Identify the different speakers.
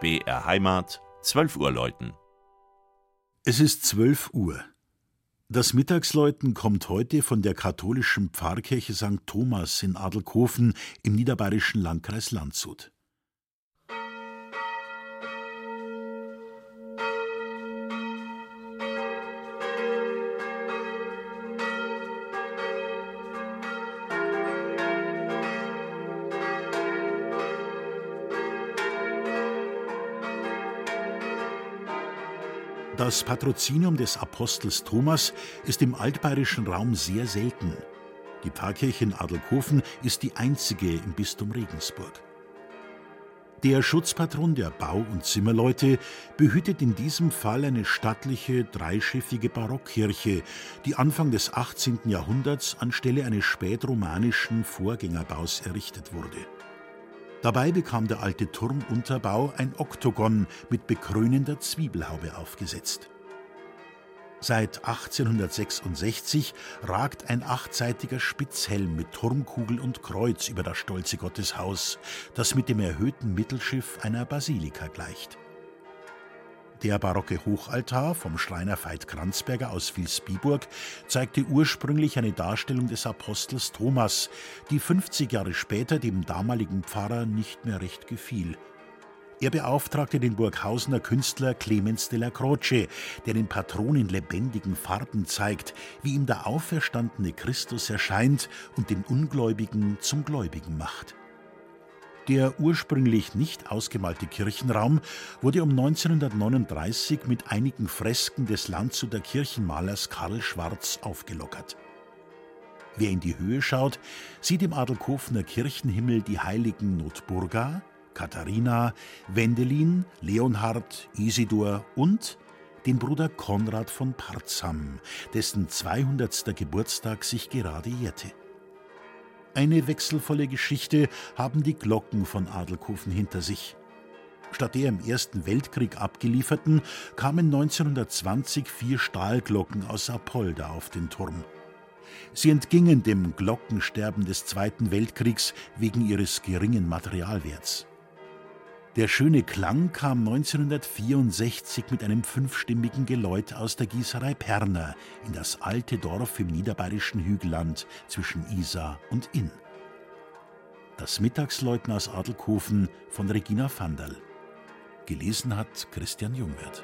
Speaker 1: BR Heimat, 12 Uhr läuten.
Speaker 2: Es ist 12 Uhr. Das Mittagsläuten kommt heute von der katholischen Pfarrkirche St. Thomas in Adelkofen im niederbayerischen Landkreis Landshut. Das Patrozinium des Apostels Thomas ist im altbayerischen Raum sehr selten. Die Pfarrkirche in Adelkofen ist die einzige im Bistum Regensburg. Der Schutzpatron der Bau- und Zimmerleute behütet in diesem Fall eine stattliche, dreischiffige Barockkirche, die Anfang des 18. Jahrhunderts anstelle eines spätromanischen Vorgängerbaus errichtet wurde. Dabei bekam der alte Turmunterbau ein Oktogon mit bekrönender Zwiebelhaube aufgesetzt. Seit 1866 ragt ein achtseitiger Spitzhelm mit Turmkugel und Kreuz über das stolze Gotteshaus, das mit dem erhöhten Mittelschiff einer Basilika gleicht. Der barocke Hochaltar vom Schreiner Veit Kranzberger aus Vilsbiburg zeigte ursprünglich eine Darstellung des Apostels Thomas, die 50 Jahre später dem damaligen Pfarrer nicht mehr recht gefiel. Er beauftragte den Burghausener Künstler Clemens de la Croce, der den Patron in lebendigen Farben zeigt, wie ihm der auferstandene Christus erscheint und den Ungläubigen zum Gläubigen macht. Der ursprünglich nicht ausgemalte Kirchenraum wurde um 1939 mit einigen Fresken des Landshuter Kirchenmalers Karl Schwarz aufgelockert. Wer in die Höhe schaut, sieht im Adelkofener Kirchenhimmel die Heiligen Notburga, Katharina, Wendelin, Leonhard, Isidor und den Bruder Konrad von Parzam, dessen 200. Geburtstag sich gerade jährte. Eine wechselvolle Geschichte haben die Glocken von Adelkofen hinter sich. Statt der im Ersten Weltkrieg abgelieferten kamen 1920 vier Stahlglocken aus Apolda auf den Turm. Sie entgingen dem Glockensterben des Zweiten Weltkriegs wegen ihres geringen Materialwerts. Der schöne Klang kam 1964 mit einem fünfstimmigen Geläut aus der Gießerei Perner in das alte Dorf im niederbayerischen Hügelland zwischen Isar und Inn. Das Mittagsläuten aus Adelkofen von Regina Vanderl. Gelesen hat Christian Jungwirth.